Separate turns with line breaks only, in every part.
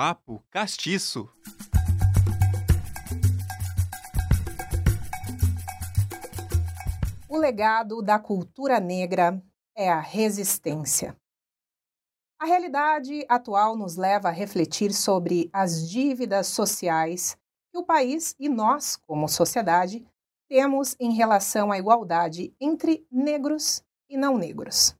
Papo Castiço.
O legado da cultura negra é a resistência. A realidade atual nos leva a refletir sobre as dívidas sociais que o país e nós, como sociedade, temos em relação à igualdade entre negros e não negros.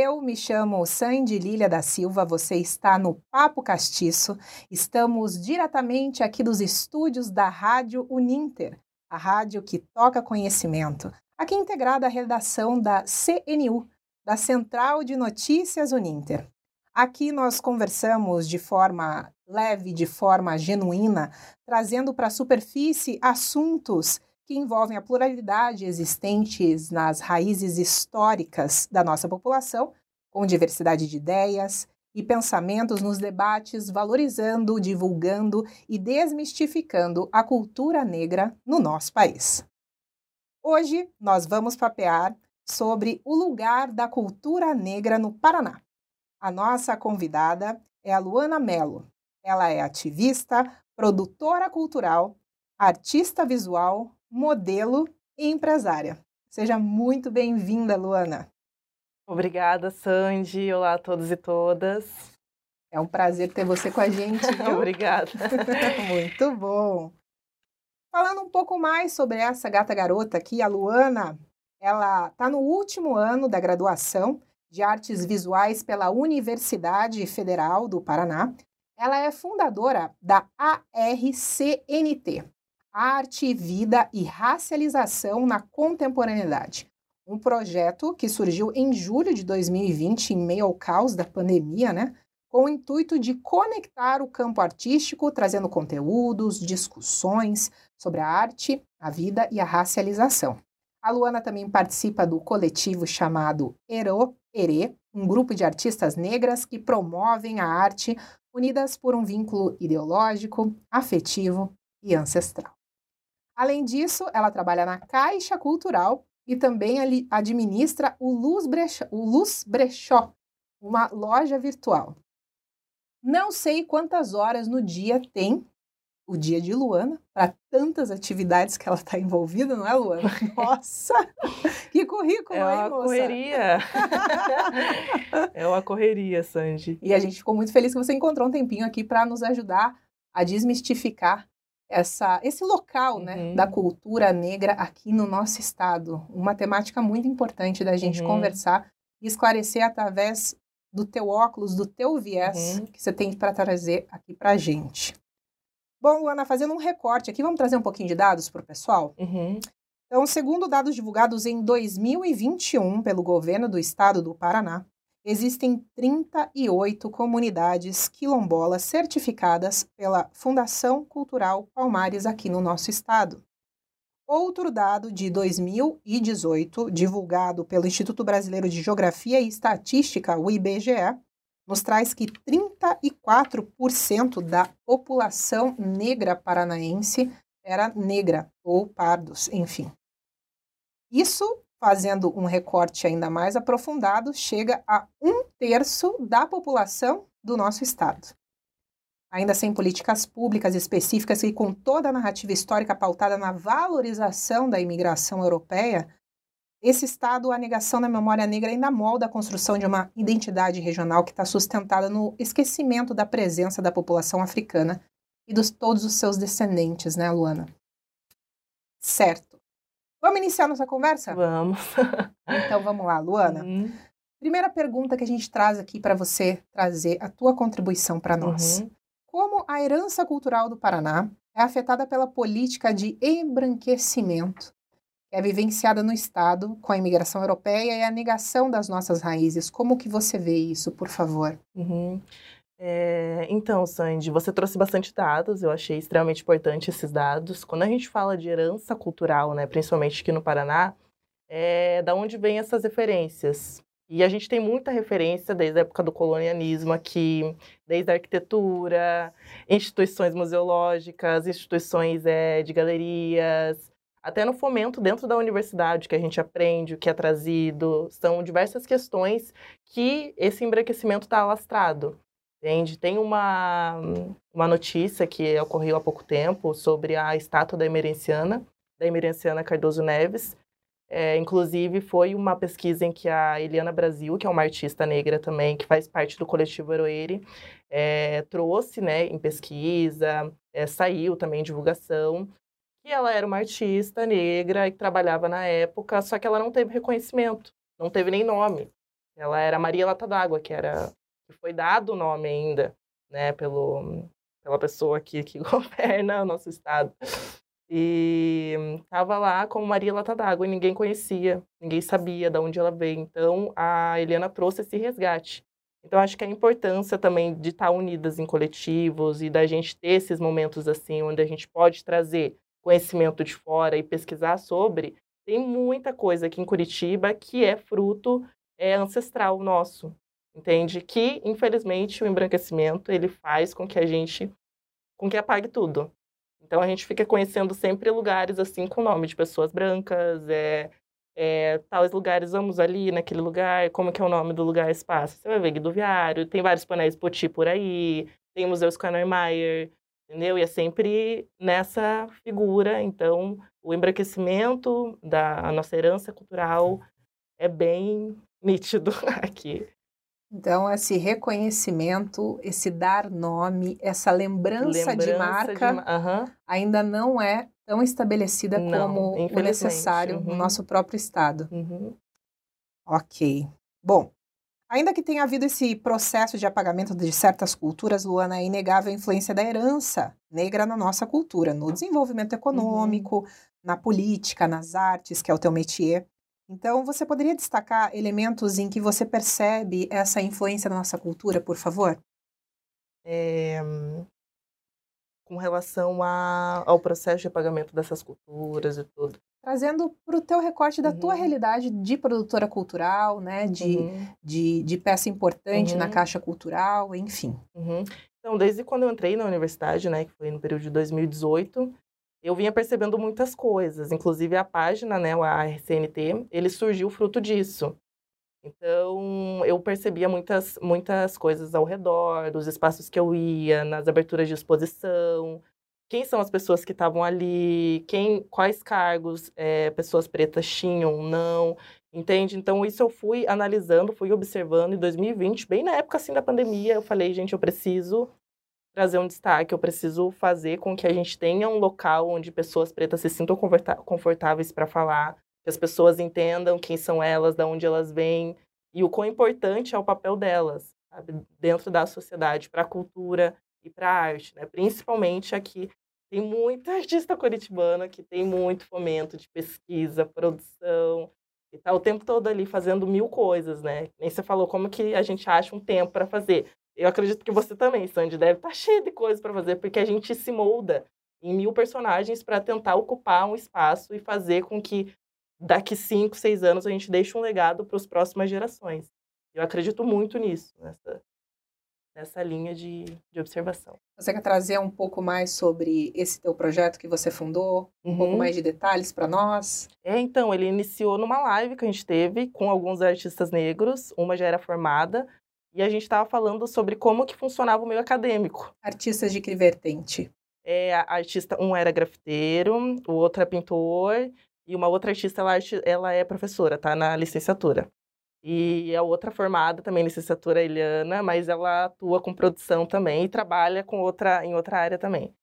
Eu me chamo Sandy Lília da Silva, você está no Papo Castiço. Estamos diretamente aqui dos estúdios da Rádio Uninter, a rádio que toca conhecimento, aqui integrada à redação da CNU, da Central de Notícias Uninter. Aqui nós conversamos de forma leve, de forma genuína, trazendo para a superfície assuntos que envolvem a pluralidade existentes nas raízes históricas da nossa população, com diversidade de ideias e pensamentos nos debates, valorizando, divulgando e desmistificando a cultura negra no nosso país. Hoje nós vamos papear sobre o lugar da cultura negra no Paraná. A nossa convidada é a Luana Mello. Ela é ativista, produtora cultural, artista visual, modelo e empresária. Seja muito bem-vinda, Luana.
Obrigada, Sandy. Olá a todos e todas.
É um prazer ter você com a gente.
Obrigada.
muito bom. Falando um pouco mais sobre essa gata garota aqui, a Luana, ela está no último ano da graduação de Artes Visuais pela Universidade Federal do Paraná. Ela é fundadora da ARCNT, Arte, Vida e Racialização na Contemporaneidade. Um projeto que surgiu em julho de 2020, em meio ao caos da pandemia, né? Com o intuito de conectar o campo artístico, trazendo conteúdos, discussões sobre a arte, a vida e a racialização. A Luana também participa do coletivo chamado Ero Ere, um grupo de artistas negras que promovem a arte unidas por um vínculo ideológico, afetivo e ancestral. Além disso, ela trabalha na Caixa Cultural e também administra o Luz Brechó, o Luz Brechó uma loja virtual. Não sei quantas horas no dia tem o dia de Luana, para tantas atividades que ela está envolvida, não é, Luana? Nossa! que currículo,
é
uma
hein, moça? correria. é uma correria, Sandy.
E a gente ficou muito feliz que você encontrou um tempinho aqui para nos ajudar a desmistificar essa, esse local né, uhum. da cultura negra aqui no nosso estado. Uma temática muito importante da gente uhum. conversar e esclarecer através do teu óculos, do teu viés uhum. que você tem para trazer aqui para a gente. Bom, Luana, fazendo um recorte aqui, vamos trazer um pouquinho de dados para o pessoal?
Uhum.
Então, segundo dados divulgados em 2021 pelo governo do estado do Paraná, existem 38 comunidades quilombolas certificadas pela Fundação Cultural Palmares aqui no nosso estado. Outro dado de 2018, divulgado pelo Instituto Brasileiro de Geografia e Estatística, o IBGE, nos traz que 34% da população negra paranaense era negra ou pardos, enfim. Isso fazendo um recorte ainda mais aprofundado, chega a um terço da população do nosso estado. Ainda sem políticas públicas específicas e com toda a narrativa histórica pautada na valorização da imigração europeia, esse estado, a negação da memória negra ainda molda a construção de uma identidade regional que está sustentada no esquecimento da presença da população africana e dos todos os seus descendentes, né, Luana? Certo. Vamos iniciar nossa conversa?
Vamos.
então vamos lá, Luana. Uhum. Primeira pergunta que a gente traz aqui para você trazer a tua contribuição para nós. Uhum. Como a herança cultural do Paraná é afetada pela política de embranquecimento que é vivenciada no Estado com a imigração europeia e a negação das nossas raízes? Como que você vê isso, por favor?
Uhum. É, então, Sandy, você trouxe bastante dados, eu achei extremamente importante esses dados. Quando a gente fala de herança cultural, né, principalmente aqui no Paraná, é da onde vêm essas referências. E a gente tem muita referência desde a época do colonialismo aqui, desde a arquitetura, instituições museológicas, instituições é, de galerias, até no fomento dentro da universidade que a gente aprende, o que é trazido. São diversas questões que esse embranquecimento está alastrado. Entende? Tem uma, uma notícia que ocorreu há pouco tempo sobre a estátua da Emerenciana, da Emerenciana Cardoso Neves. É, inclusive, foi uma pesquisa em que a Eliana Brasil, que é uma artista negra também, que faz parte do coletivo Heroeire, é, trouxe né, em pesquisa, é, saiu também em divulgação, que ela era uma artista negra e trabalhava na época, só que ela não teve reconhecimento, não teve nem nome. Ela era Maria Lata d'Água, que era foi dado o nome ainda, né, pelo, pela pessoa que, que governa o nosso estado. E estava lá como Maria Lata d'Água e ninguém conhecia, ninguém sabia de onde ela veio. Então a Eliana trouxe esse resgate. Então acho que a importância também de estar unidas em coletivos e da gente ter esses momentos assim, onde a gente pode trazer conhecimento de fora e pesquisar sobre, tem muita coisa aqui em Curitiba que é fruto é, ancestral nosso entende? Que, infelizmente, o embranquecimento, ele faz com que a gente, com que apague tudo. Então, a gente fica conhecendo sempre lugares, assim, com nome de pessoas brancas, é, é, tais lugares, vamos ali naquele lugar, como que é o nome do lugar, espaço? Você vai ver Guido Viário, tem vários painéis Poti por aí, tem Museu Skannermeyer, entendeu? E é sempre nessa figura, então, o embranquecimento da nossa herança cultural é bem nítido aqui.
Então, esse reconhecimento, esse dar nome, essa lembrança, lembrança de marca de... Uhum. ainda não é tão estabelecida não, como o necessário uhum. no nosso próprio estado. Uhum. Ok. Bom, ainda que tenha havido esse processo de apagamento de certas culturas, Luana, é inegável a influência da herança negra na nossa cultura, no desenvolvimento econômico, uhum. na política, nas artes, que é o teu métier. Então, você poderia destacar elementos em que você percebe essa influência da nossa cultura, por favor?
É, com relação a, ao processo de pagamento dessas culturas e tudo.
Trazendo para o teu recorte da uhum. tua realidade de produtora cultural, né? De, uhum. de, de, peça importante uhum. na caixa cultural, enfim.
Uhum. Então, desde quando eu entrei na universidade, né, que foi no período de 2018, eu vinha percebendo muitas coisas, inclusive a página, né, o RCNT, ele surgiu fruto disso. Então, eu percebia muitas, muitas coisas ao redor, dos espaços que eu ia, nas aberturas de exposição, quem são as pessoas que estavam ali, quem, quais cargos é, pessoas pretas tinham, não, entende? Então, isso eu fui analisando, fui observando em 2020, bem na época assim da pandemia, eu falei, gente, eu preciso trazer um destaque, eu preciso fazer com que a gente tenha um local onde pessoas pretas se sintam confortáveis para falar, que as pessoas entendam quem são elas, de onde elas vêm e o quão importante é o papel delas sabe? dentro da sociedade, para a cultura e para a arte, né? principalmente aqui. Tem muita artista curitibana que tem muito fomento de pesquisa, produção, e tá o tempo todo ali fazendo mil coisas, né? Nem você falou como que a gente acha um tempo para fazer. Eu acredito que você também, Sandy, deve estar tá cheio de coisas para fazer, porque a gente se molda em mil personagens para tentar ocupar um espaço e fazer com que daqui cinco, seis anos a gente deixe um legado para as próximas gerações. Eu acredito muito nisso, nessa, nessa linha de, de observação.
Você quer trazer um pouco mais sobre esse teu projeto que você fundou? Um uhum. pouco mais de detalhes para nós?
É, então, ele iniciou numa live que a gente teve com alguns artistas negros, uma já era formada, e a gente estava falando sobre como que funcionava o meio acadêmico.
Artistas de que vertente?
É, artista, um era grafiteiro, o outro é pintor, e uma outra artista, ela, ela é professora, tá? Na licenciatura. E a outra formada também, licenciatura Eliana, mas ela atua com produção também e trabalha com outra, em outra área também.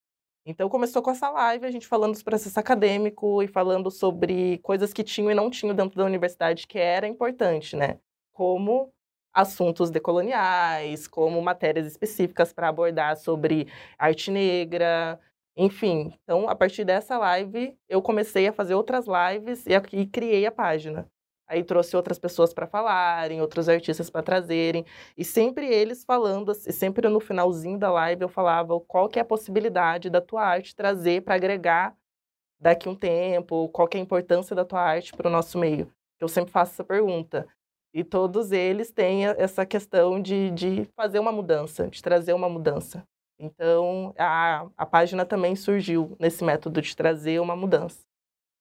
Então começou com essa live, a gente falando do processo acadêmico e falando sobre coisas que tinham e não tinham dentro da universidade, que era importante, né? Como assuntos decoloniais, como matérias específicas para abordar sobre arte negra, enfim. Então, a partir dessa live, eu comecei a fazer outras lives e, e criei a página. Aí trouxe outras pessoas para falarem, outros artistas para trazerem, e sempre eles falando, e sempre no finalzinho da live eu falava qual que é a possibilidade da tua arte trazer para agregar daqui um tempo, qual que é a importância da tua arte para o nosso meio. Eu sempre faço essa pergunta. E todos eles têm essa questão de, de fazer uma mudança, de trazer uma mudança. Então, a, a página também surgiu nesse método de trazer uma mudança.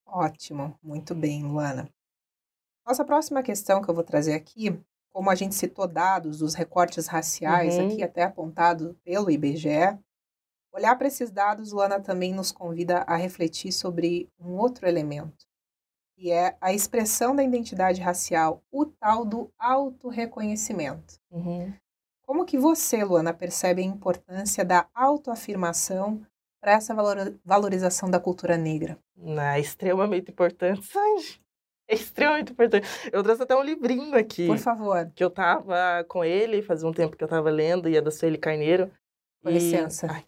Ótimo, muito bem, Luana. Nossa próxima questão que eu vou trazer aqui como a gente citou dados dos recortes raciais,
Uhum.
aqui até apontado pelo IBGE, olhar para esses dados, Luana, também nos convida a refletir sobre um outro elemento, que é a expressão da identidade racial, o tal do autorreconhecimento.
Uhum.
Como que você, Luana, percebe a importância da autoafirmação para essa valor- valorização da cultura negra?
É extremamente importante, Sandy. É extremamente importante. Eu trouxe até um livrinho aqui.
Por favor,
Que eu tava com ele, fazia um tempo que eu tava lendo, e é da Sueli Carneiro.
com
e-
licença.
Ai,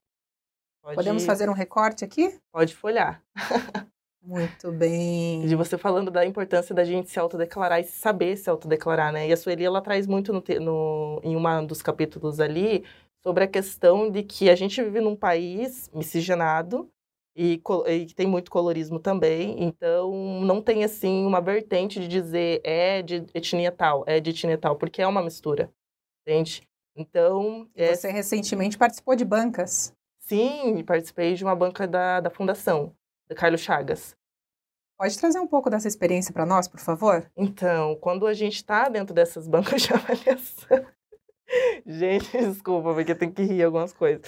pode,
Podemos fazer um recorte aqui?
Pode folhar.
Muito bem.
De você falando da importância da gente se autodeclarar e saber se autodeclarar, né? E a Sueli, ela traz muito no, no, em um dos capítulos ali sobre a questão de que a gente vive num país miscigenado e, e que tem muito colorismo também, então não tem, assim, uma vertente de dizer é de etnia tal, é de etnia tal, porque é uma mistura, entende? Então, é,
Você recentemente participou de bancas.
sim, participei de uma banca da, da Fundação, da Carlos Chagas.
Pode trazer um pouco dessa experiência para nós, por favor?
Então, quando a gente está dentro dessas bancas de avaliação. gente, desculpa, porque tem que rir algumas coisas.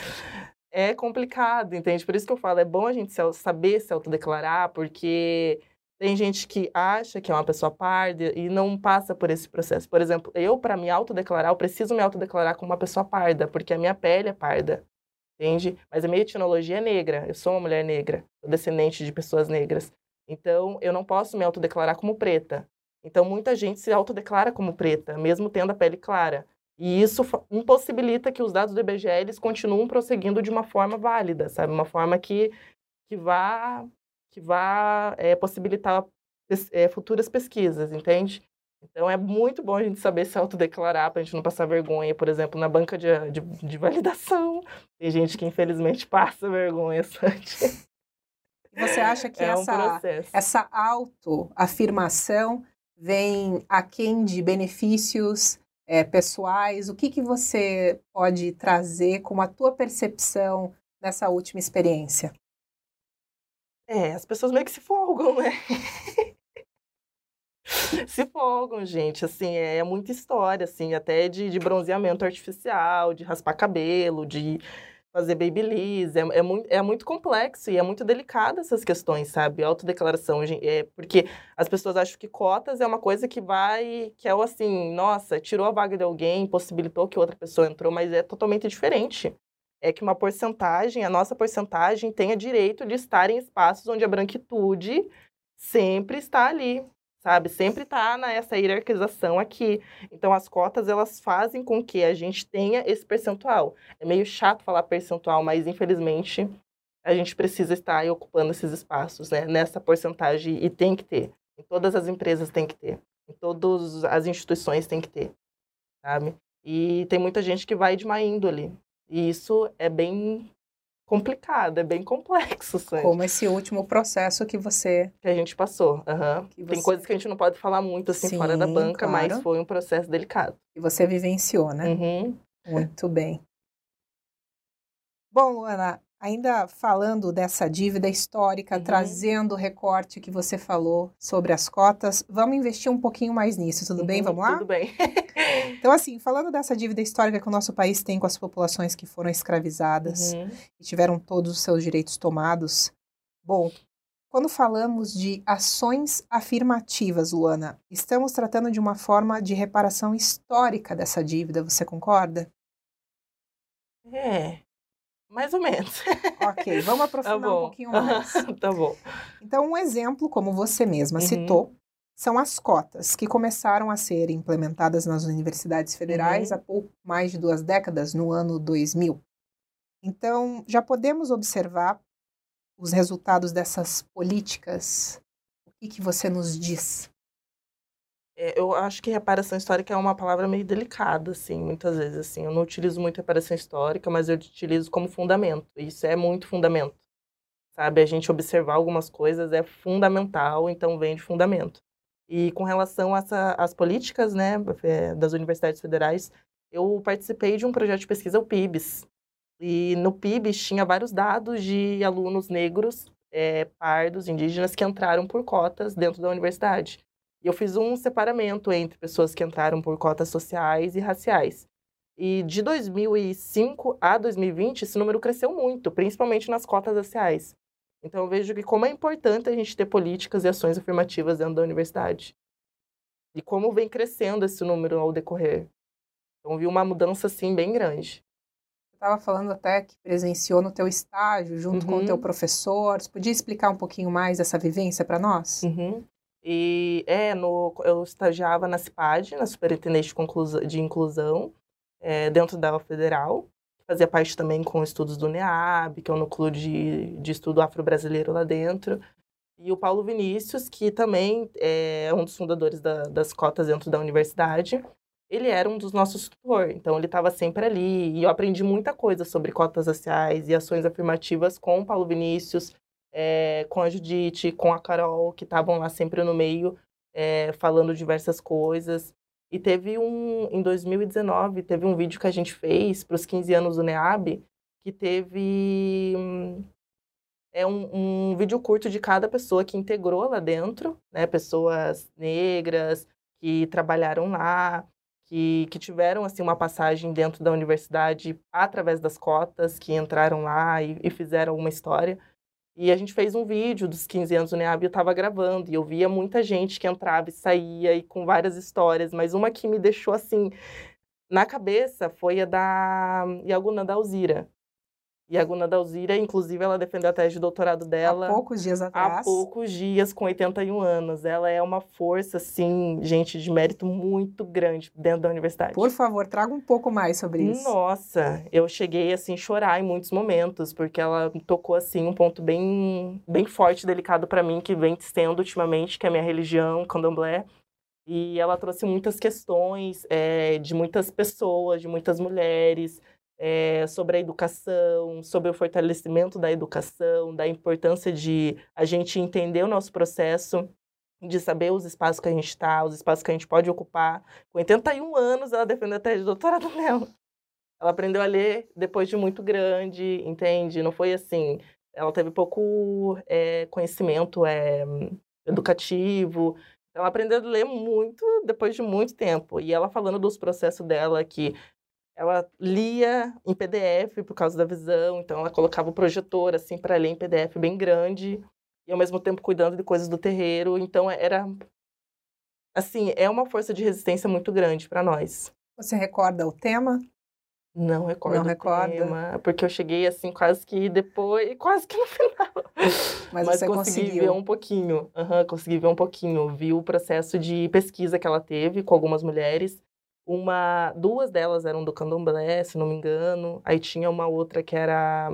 É complicado, entende? Por isso que eu falo, é bom a gente saber se autodeclarar, porque tem gente que acha que é uma pessoa parda e não passa por esse processo. Por exemplo, eu, para me autodeclarar, eu preciso me autodeclarar como uma pessoa parda, porque a minha pele é parda, entende? Mas a minha etnologia é negra, eu sou uma mulher negra, sou descendente de pessoas negras. Então, eu não posso me autodeclarar como preta. Então, muita gente se autodeclara como preta, mesmo tendo a pele clara. E isso impossibilita que os dados do IBGE eles continuem prosseguindo de uma forma válida, sabe? Uma forma que, que vá, que vá é, possibilitar é, futuras pesquisas, entende? Então, é muito bom a gente saber se autodeclarar para a gente não passar vergonha, por exemplo, na banca de, de, de validação. Tem gente que, infelizmente, passa vergonha, Sandy.
E Você acha que
É um
essa,
processo.
essa autoafirmação vem aquém de benefícios eh, pessoais? O que, que você pode trazer como a tua percepção nessa última experiência?
É, as pessoas meio que se folgam, né? se folgam, gente. Assim, é, é muita história, assim, até de, de bronzeamento artificial, de raspar cabelo, de fazer babyliss. É, é, muito, é muito complexo e é muito delicado essas questões, sabe? Autodeclaração. É, porque as pessoas acham que cotas é uma coisa que vai, que é o assim, nossa, tirou a vaga de alguém, possibilitou que outra pessoa entrou, mas é totalmente diferente é que uma porcentagem, a nossa porcentagem, tenha direito de estar em espaços onde a branquitude sempre está ali, sabe? Sempre está nessa hierarquização aqui. Então, as cotas, elas fazem com que a gente tenha esse percentual. É meio chato falar percentual, mas, infelizmente, a gente precisa estar ocupando esses espaços, né? Nessa porcentagem, e tem que ter. Em todas as empresas tem que ter. Em todas as instituições tem que ter, sabe? E tem muita gente que vai de má índole. E isso é bem complicado, é bem complexo, Sandy,
Como esse último processo que você.
que a gente passou. aham.
Que
Tem
você-
coisas que a gente não pode falar muito assim fora da
Sim,
banca, mas
claro.
foi um processo delicado.
que você vivenciou, né?
Uhum.
Muito bem. Bom, Luana, ainda falando dessa dívida histórica,
Uhum.
trazendo o recorte que você falou sobre as cotas, vamos investir um pouquinho mais nisso, tudo bem?
Uhum,
Vamos lá?
Tudo bem.
Então, assim, falando dessa dívida histórica que o nosso país tem com as populações que foram escravizadas
Uhum.
e tiveram todos os seus direitos tomados, bom, quando falamos de ações afirmativas, Luana, estamos tratando de uma forma de reparação histórica dessa dívida, você concorda?
É, mais ou menos.
Ok, vamos
Tá
aprofundar um
bom.
pouquinho mais.
tá bom.
Então, um exemplo, como você mesma
Uhum.
citou, são as cotas, que começaram a ser implementadas nas universidades federais
Uhum.
há pouco mais de duas décadas, no ano 2000. Então, já podemos observar os resultados dessas políticas? O que, que você nos diz?
É, eu acho que reparação histórica é uma palavra meio delicada, assim, muitas vezes, assim. Eu não utilizo muito reparação histórica, mas eu utilizo como fundamento. Isso é muito fundamento, sabe? A gente observar algumas coisas é fundamental, então vem de fundamento. E com relação às políticas, né, é, das universidades federais, eu participei de um projeto de pesquisa, o PIBS. E no PIBS tinha vários dados de alunos negros, é, pardos, indígenas, que entraram por cotas dentro da universidade. E eu fiz um separamento entre pessoas que entraram por cotas sociais e raciais. E de 2005 a 2020, esse número cresceu muito, principalmente nas cotas raciais. Então eu vejo que como é importante a gente ter políticas e ações afirmativas dentro da universidade. E como vem crescendo esse número ao decorrer. Então vi uma mudança assim bem grande.
Você estava falando até que presenciou no teu estágio junto uhum. com o teu uhum. professor. Você podia explicar um pouquinho mais essa vivência para nós?
Uhum. E é, no, eu estagiava na CIPAD, na Superintendente de Inclusão, é, dentro da Federal. Fazia parte também com estudos do NEAB, que é o núcleo de, de estudo afro-brasileiro lá dentro. E o Paulo Vinícius, que também é um dos fundadores da, das cotas dentro da universidade, ele era um dos nossos tutores, então ele estava sempre ali. E eu aprendi muita coisa sobre cotas raciais e ações afirmativas com o Paulo Vinícius, é, com a Judite, com a Carol, que estavam lá sempre no meio, é, falando diversas coisas. E teve um, em 2019, teve um vídeo que a gente fez para os 15 anos do NEAB, que teve é um, um, vídeo curto de cada pessoa que integrou lá dentro, né? Pessoas negras que trabalharam lá, que, que tiveram assim uma passagem dentro da universidade através das cotas, que entraram lá e, e fizeram uma história. E a gente fez um vídeo dos 15 anos do NEAB, eu estava gravando, e eu via muita gente que entrava e saía, e com várias histórias, mas uma que me deixou, assim, na cabeça foi a da Yaguna da Alzira, e a Guna Dalzira, inclusive, ela defendeu a tese de doutorado dela.
Há poucos dias atrás.
Há poucos dias, com 81 anos. Ela é uma força, assim, gente, de mérito muito grande dentro da universidade.
Por favor, traga um pouco mais sobre isso.
Nossa, eu cheguei, assim, a chorar em muitos momentos, porque ela tocou, assim, um ponto bem, bem forte, delicado para mim, que vem sendo ultimamente, que é a minha religião, candomblé. E ela trouxe muitas questões é, de muitas pessoas, de muitas mulheres, é, sobre a educação, sobre o fortalecimento da educação, da importância de a gente entender o nosso processo, de saber os espaços que a gente está, os espaços que a gente pode ocupar. Com 81 anos, ela defendeu até de doutorado dela. Ela aprendeu a ler depois de muito grande, entende? Não foi assim. Ela teve pouco é, conhecimento é, educativo. Ela aprendeu a ler muito depois de muito tempo. E ela falando dos processos dela, que ela lia em PDF por causa da visão, então ela colocava o projetor assim para ler em PDF bem grande e ao mesmo tempo cuidando de coisas do terreiro, então era assim, é uma força de resistência muito grande para nós.
Você recorda o tema?
Não recordo Não recorda. tema, porque eu cheguei assim quase que depois, quase que no final. Mas, Mas consegui conseguiu. ver um pouquinho. Uhum, consegui ver um pouquinho. Vi o processo de pesquisa que ela teve com algumas mulheres uma, duas delas eram do candomblé, se não me engano. Aí tinha uma outra que era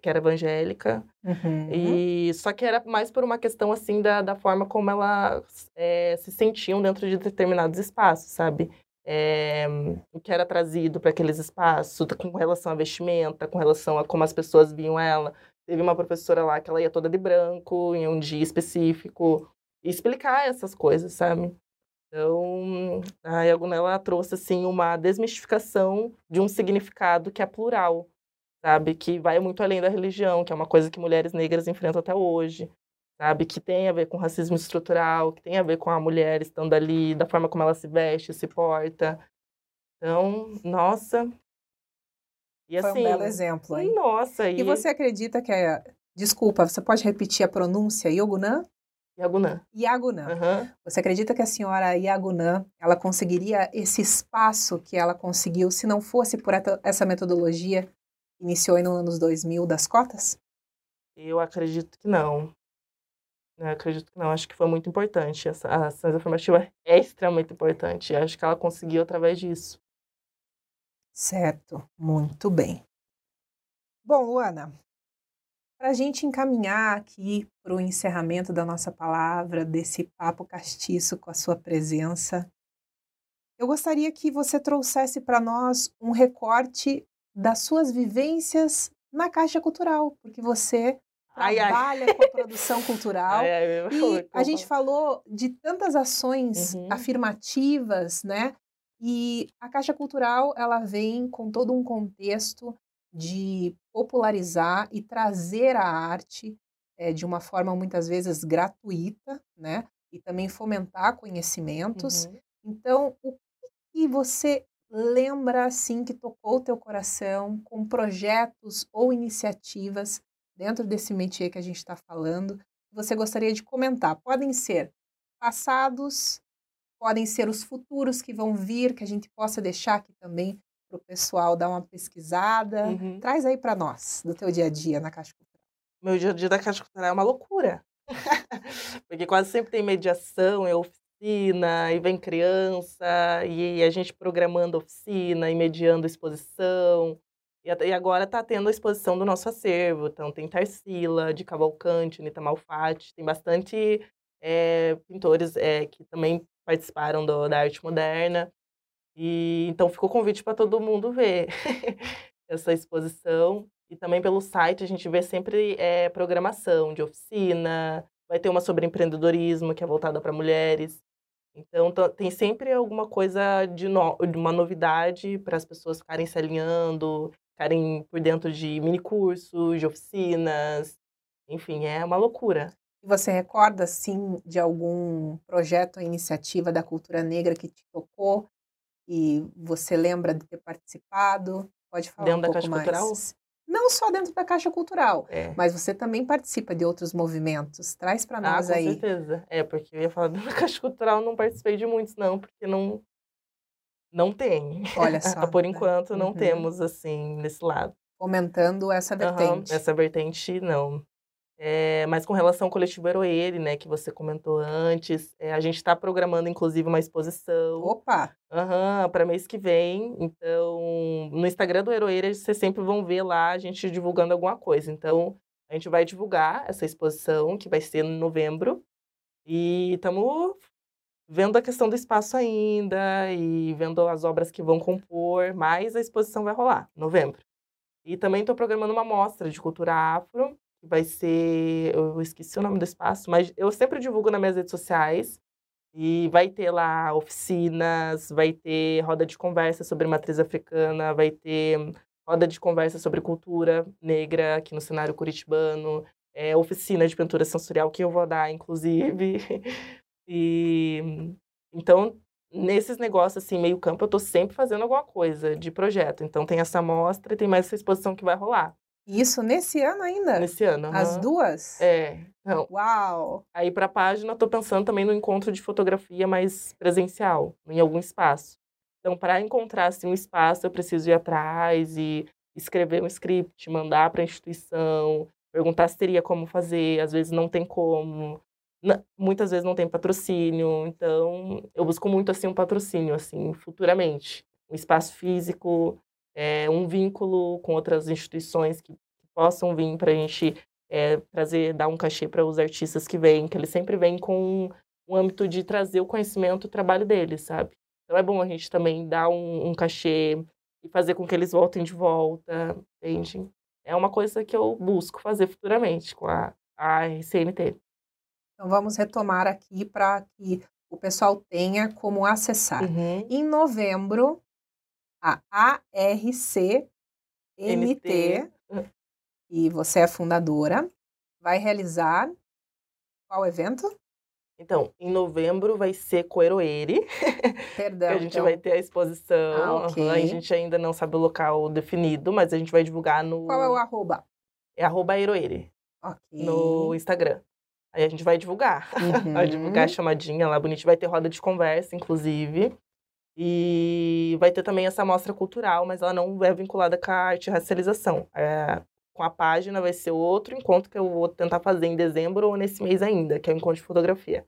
que era evangélica. Uhum. E só que era mais por uma questão assim da, da forma como elas é, se sentiam dentro de determinados espaços, sabe? É, o que era trazido para aqueles espaços, com relação à vestimenta, com relação a como as pessoas viam ela. Teve uma professora lá que ela ia toda de branco em um dia específico e explicar essas coisas, sabe? Então, a Yagunela trouxe assim uma desmistificação de um significado que é plural, sabe, que vai muito além da religião, que é uma coisa que mulheres negras enfrentam até hoje, sabe, que tem a ver com racismo estrutural, que tem a ver com a mulher estando ali, da forma como ela se veste, se porta. Então, nossa.
E, Foi um assim, belo exemplo, hein?
Nossa.
E, e você acredita que é... Desculpa, você pode repetir a pronúncia Yogunã?
Yagunã.
Yagunã. Uhum. Você acredita que a senhora Yagunã, ela conseguiria esse espaço que ela conseguiu se não fosse por essa metodologia que iniciou nos anos 2000 das cotas?
Eu acredito que não. Eu acredito que não. Acho que foi muito importante. Essa, a ação afirmativa é extremamente importante. Acho que ela conseguiu através disso.
Certo. Muito bem. Bom, Luana, para a gente encaminhar aqui para o encerramento da nossa palavra, desse papo castiço com a sua presença, eu gostaria que você trouxesse para nós um recorte das suas vivências na Caixa Cultural, porque você ai, trabalha ai. com a produção cultural. Ai, e a gente falou de tantas ações uhum. afirmativas, né? E a Caixa Cultural, ela vem com todo um contexto de popularizar e trazer a arte é, de uma forma muitas vezes gratuita, né, e também fomentar conhecimentos. Uhum. Então, o que você lembra assim que tocou o teu coração com projetos ou iniciativas dentro desse métier que a gente está falando, que você gostaria de comentar? Podem ser passados, podem ser os futuros que vão vir, que a gente possa deixar aqui também para o pessoal dar uma pesquisada. Uhum. Traz aí para nós, do teu dia a dia na Caixa Cultural.
Meu dia a dia da Caixa Cultural é uma loucura. Porque quase sempre tem mediação, é oficina, e vem criança, e a gente programando oficina e mediando exposição. E agora está tendo a exposição do nosso acervo. Então, tem Tarsila, de Cavalcante, Nita Malfatti, tem bastante é, pintores é, que também participaram do, da arte moderna. E então ficou convite para todo mundo ver essa exposição. E também pelo site a gente vê sempre é, programação de oficina, vai ter uma sobre empreendedorismo que é voltada para mulheres. Então tem sempre alguma coisa de, no, uma novidade para as pessoas ficarem se alinhando, ficarem por dentro de mini cursos, de oficinas. Enfim, é uma loucura.
Você recorda, sim, de algum projeto ou iniciativa da cultura negra que te tocou e você lembra de ter participado? Pode falar
dentro
um
da
pouco
Caixa
mais.
Cultural?
Não só dentro da Caixa Cultural,
é.
mas você também participa de outros movimentos. Traz para nós
ah,
aí.
Com certeza. É, porque eu ia falar dentro da Caixa Cultural, não participei de muitos, não, porque não. Não tem.
Olha só.
Por né? enquanto, não uhum. temos, assim, nesse lado.
Fomentando essa vertente.
Uhum, essa vertente, não. É, mas com relação ao coletivo Eroele, né, que você comentou antes, é, a gente está programando, inclusive, uma exposição.
Opa!
Uhum, para mês que vem. Então, no Instagram do Eroeira, vocês sempre vão ver lá a gente divulgando alguma coisa. Então, a gente vai divulgar essa exposição, que vai ser em novembro. E estamos vendo a questão do espaço ainda e vendo as obras que vão compor, mas a exposição vai rolar em novembro. E também estou programando uma mostra de cultura afro vai ser. Eu esqueci o nome do espaço, mas eu sempre divulgo nas minhas redes sociais. E vai ter lá oficinas, vai ter roda de conversa sobre matriz africana, vai ter roda de conversa sobre cultura negra aqui no cenário curitibano, é, oficina de pintura sensorial que eu vou dar, inclusive. E então, nesses negócios assim, meio campo, eu estou sempre fazendo alguma coisa de projeto. Então tem essa mostra e tem mais essa exposição que vai rolar.
Isso nesse ano ainda?
Nesse ano. Uhum.
As duas?
É. Não.
Uau!
Aí para a página, estou pensando também no encontro de fotografia mais presencial, em algum espaço. Então, para encontrar assim, um espaço, eu preciso ir atrás e escrever um script, mandar para a instituição, perguntar se teria como fazer. Às vezes não tem como. Muitas vezes não tem patrocínio. Então, eu busco muito assim um patrocínio, assim, futuramente. Um espaço físico, é, um vínculo com outras instituições que, possam vir para a gente é, trazer, dar um cachê para os artistas que vêm, que eles sempre vêm com um âmbito de trazer o conhecimento, o trabalho deles, sabe? Então é bom a gente também dar um, um cachê e fazer com que eles voltem de volta, entende? É uma coisa que eu busco fazer futuramente com a, a RCNT.
Então vamos retomar aqui para que o pessoal tenha como acessar.
Uhum.
Em novembro, a ARCMT, e você é fundadora, vai realizar qual evento?
Então, em novembro vai ser Coeroeire.
Perdão.
que a gente
então...
vai ter a exposição.
Ah, okay.
A gente ainda não sabe o local definido, mas a gente vai divulgar no.
Qual é o arroba?
É arroba Eroeire.
Okay.
No Instagram. Aí a gente vai divulgar. Uhum. vai divulgar a chamadinha lá bonita. Vai ter roda de conversa, inclusive. E vai ter também essa mostra cultural, mas ela não é vinculada com a arte e racialização. É, com a página vai ser outro encontro que eu vou tentar fazer em dezembro ou nesse mês ainda, que é o encontro de fotografia.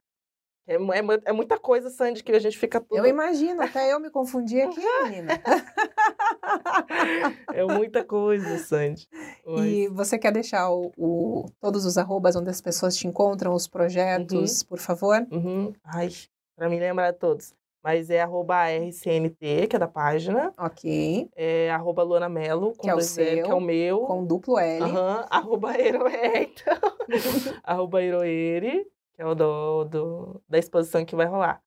É, é, é, muita coisa, Sandy, que a gente fica tudo...
Eu imagino, até eu me confundi aqui, menina.
é muita coisa, Sandy.
Mas... E você quer deixar o, o, todos os arrobas onde as pessoas te encontram, os projetos, uhum. por favor?
Uhum. Ai, para me lembrar todos. Mas é arroba RCNT, que é da página.
Ok.
É arroba Luana Melo,
com que é o seu,
que é o meu.
Com duplo L.
Uhum, arroba Eroe, então. arroba Eroere, que é o do, do, da exposição que vai rolar.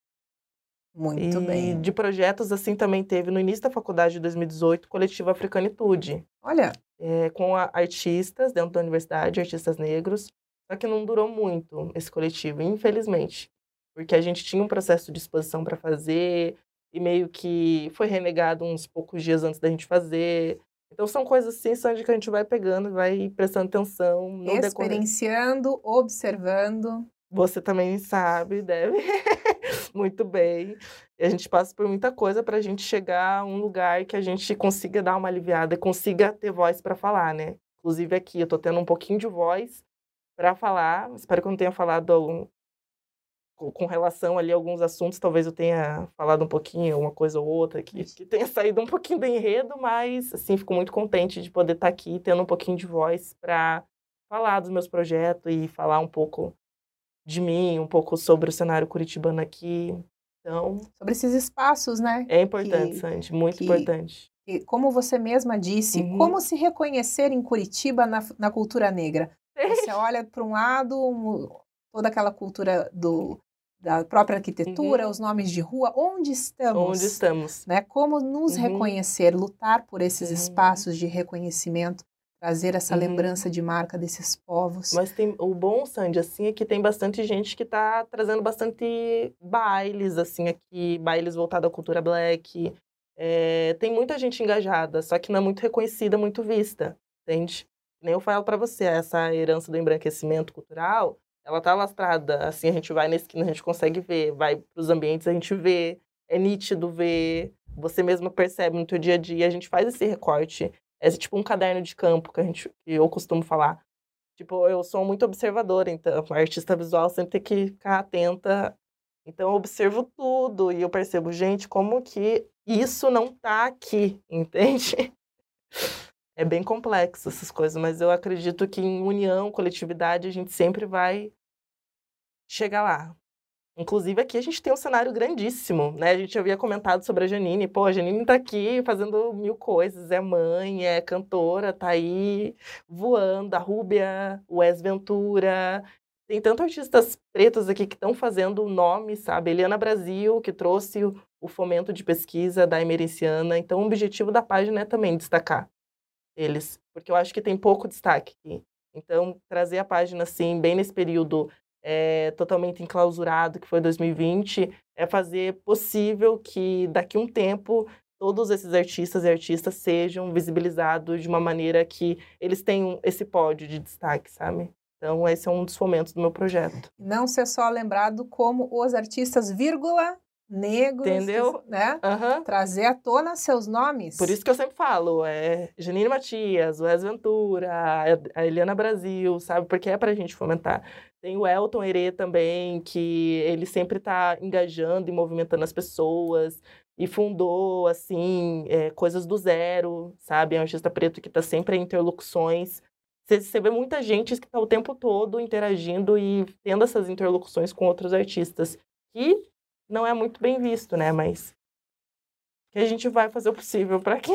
Muito
e
bem.
de projetos, assim, também teve no início da faculdade de 2018, coletivo Africanitude.
Olha.
É, com a, artistas dentro da universidade, artistas negros. Só que não durou muito esse coletivo, infelizmente porque a gente tinha um processo de exposição para fazer e meio que foi renegado uns poucos dias antes da gente fazer. Então são coisas assim, Sandy, que a gente vai pegando, vai prestando atenção. No
Experienciando, decorrer. observando.
Você também sabe, deve. Muito bem. E a gente passa por muita coisa para a gente chegar a um lugar que a gente consiga dar uma aliviada consiga ter voz para falar, né? Inclusive aqui, eu estou tendo um pouquinho de voz para falar. Espero que eu não tenha falado com relação ali a alguns assuntos, talvez eu tenha falado um pouquinho, uma coisa ou outra, que, que tenha saído um pouquinho do enredo, mas, assim, fico muito contente de poder estar tá aqui, tendo um pouquinho de voz para falar dos meus projetos e falar um pouco de mim, um pouco sobre o cenário curitibano aqui. Então...
Sobre esses espaços, né?
É importante, que, Sandy, muito que, importante.
Que, como você mesma disse, uhum. como se reconhecer em Curitiba na, na cultura negra? Você olha para um lado, toda aquela cultura do da própria arquitetura, uhum. os nomes de rua, onde estamos?
Onde estamos?
Né? Como nos uhum. reconhecer, lutar por esses uhum. espaços de reconhecimento, trazer essa uhum. lembrança de marca desses povos.
Mas tem o bom, Sandy, assim, é que tem bastante gente que está trazendo bastante bailes, assim, aqui, bailes voltados à cultura black. É, tem muita gente engajada, só que não é muito reconhecida, muito vista, entende? Nem eu falo para você, essa herança do embranquecimento cultural, ela tá lastrada, assim, a gente vai na esquina, a gente consegue ver, vai para os ambientes, a gente vê, é nítido ver, você mesma percebe no teu dia a dia, a gente faz esse recorte, é tipo um caderno de campo que a gente, que eu costumo falar. Tipo, eu sou muito observadora, então, artista visual sempre tem que ficar atenta. Então, eu observo tudo e eu percebo, gente, como que isso não tá aqui, entende? É bem complexo essas coisas, mas eu acredito que em união, coletividade, a gente sempre vai chegar lá. Inclusive, aqui a gente tem um cenário grandíssimo, né? A gente havia comentado sobre a Janine. Pô, a Janine tá aqui fazendo mil coisas. É mãe, é cantora, tá aí voando. A Rúbia, o Wes Ventura. Tem tantos artistas pretos aqui que estão fazendo o nome, sabe? Eliana Brasil, que trouxe o fomento de pesquisa da Emerenciana. Então, o objetivo da página é também destacar eles, porque eu acho que tem pouco destaque aqui. Então, trazer a página, assim, bem nesse período é, totalmente enclausurado, que foi 2020, é fazer possível que daqui a um tempo todos esses artistas e artistas sejam visibilizados de uma maneira que eles tenham esse pódio de destaque, sabe? Então, esse é um dos fomentos do meu projeto.
Não ser só lembrado como os artistas, vírgula, negros,
Entendeu?
né? Uhum. Trazer à tona seus nomes.
Por isso que eu sempre falo, é Janine Matias, Wes Ventura, a Eliana Brasil, sabe? Porque é pra gente fomentar. Tem o Elton Herê também, que ele sempre está engajando e movimentando as pessoas e fundou, assim, é, coisas do zero, sabe? É um artista preto que está sempre em interlocuções. Você, você vê muita gente que está o tempo todo interagindo e tendo essas interlocuções com outros artistas. E não é muito bem visto, né? Mas que a gente vai fazer o possível para que.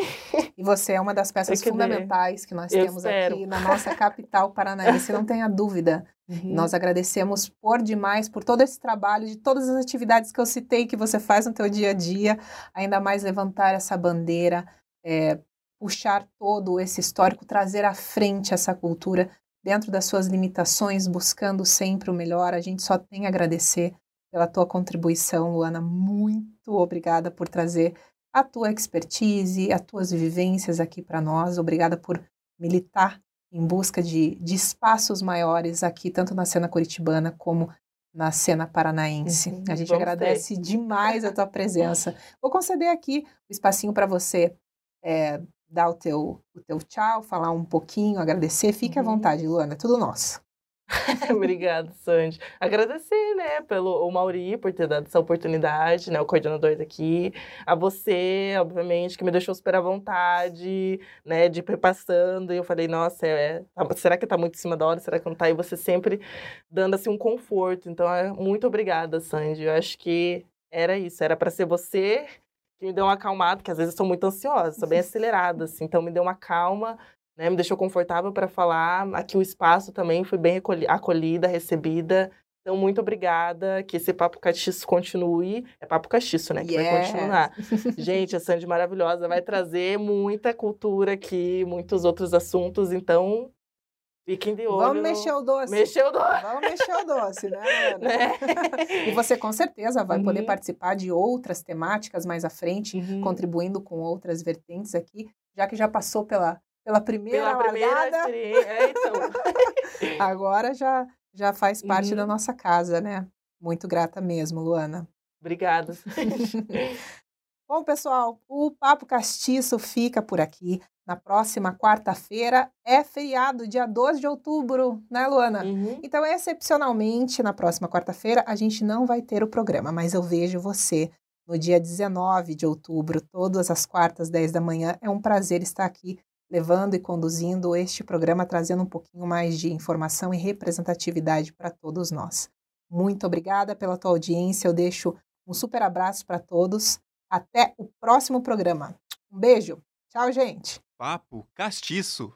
E você é uma das peças que fundamentais que nós temos espero. aqui na nossa capital paranaense, não tenha dúvida. Uhum. Nós agradecemos por demais por todo esse trabalho, de todas as atividades que eu citei que você faz no teu dia a dia, ainda mais levantar essa bandeira, é, puxar todo esse histórico, trazer à frente essa cultura dentro das suas limitações, buscando sempre o melhor. A gente só tem a agradecer pela tua contribuição, Luana. Muito obrigada por trazer a tua expertise, as tuas vivências aqui para nós. Obrigada por militar em busca de, de espaços maiores aqui, tanto na cena curitibana como na cena paranaense. Uhum, a gente agradece ter. demais a tua presença. Vou conceder aqui o espacinho para você é, dar o teu, o teu tchau, falar um pouquinho, agradecer. Fique uhum. à vontade, Luana, é tudo nosso.
Obrigada, Sandy. Agradecer, né, pelo o Mauri por ter dado essa oportunidade, né, o coordenador daqui. A você, obviamente, que me deixou super à vontade, né, de ir passando. E eu falei, nossa, é, tá, será que tá muito em cima da hora? Será que não tá? E você sempre dando, assim, um conforto. Então, é, muito obrigada, Sandy. Eu acho que era isso. Era para ser você que me deu uma acalmada, que às vezes eu sou muito ansiosa, sou bem acelerada, assim. Então, me deu uma calma né, me deixou confortável para falar. Aqui o espaço também foi bem acolhida, recebida. Então, muito obrigada. Que esse Papo Castiço continue. É Papo Castiço, né? Que yes. vai continuar. Gente, a Sandy maravilhosa vai trazer muita cultura aqui, muitos outros assuntos. Então, Fiquem de olho.
Vamos mexer o doce.
Mexer o doce.
Vamos mexer o doce, né, né? e você com certeza vai uhum. poder participar de outras temáticas mais à frente, uhum. contribuindo com outras vertentes aqui, já que já passou pela, pela primeira pela largada. Primeira é, então. Agora já, já faz parte uhum. da nossa casa, né? Muito grata mesmo, Luana.
Obrigada.
Bom, pessoal, o Papo Castiço fica por aqui. Na próxima quarta-feira é feriado, dia 12 de outubro, né, Luana? Uhum. Então, excepcionalmente, na próxima quarta-feira, a gente não vai ter o programa, mas eu vejo você no dia 19 de outubro, todas as quartas, 10 da manhã. É um prazer estar aqui levando e conduzindo este programa, trazendo um pouquinho mais de informação e representatividade para todos nós. Muito obrigada pela tua audiência. Eu deixo um super abraço para todos. Até o próximo programa. Um beijo. Tchau, gente.
Papo Castiço.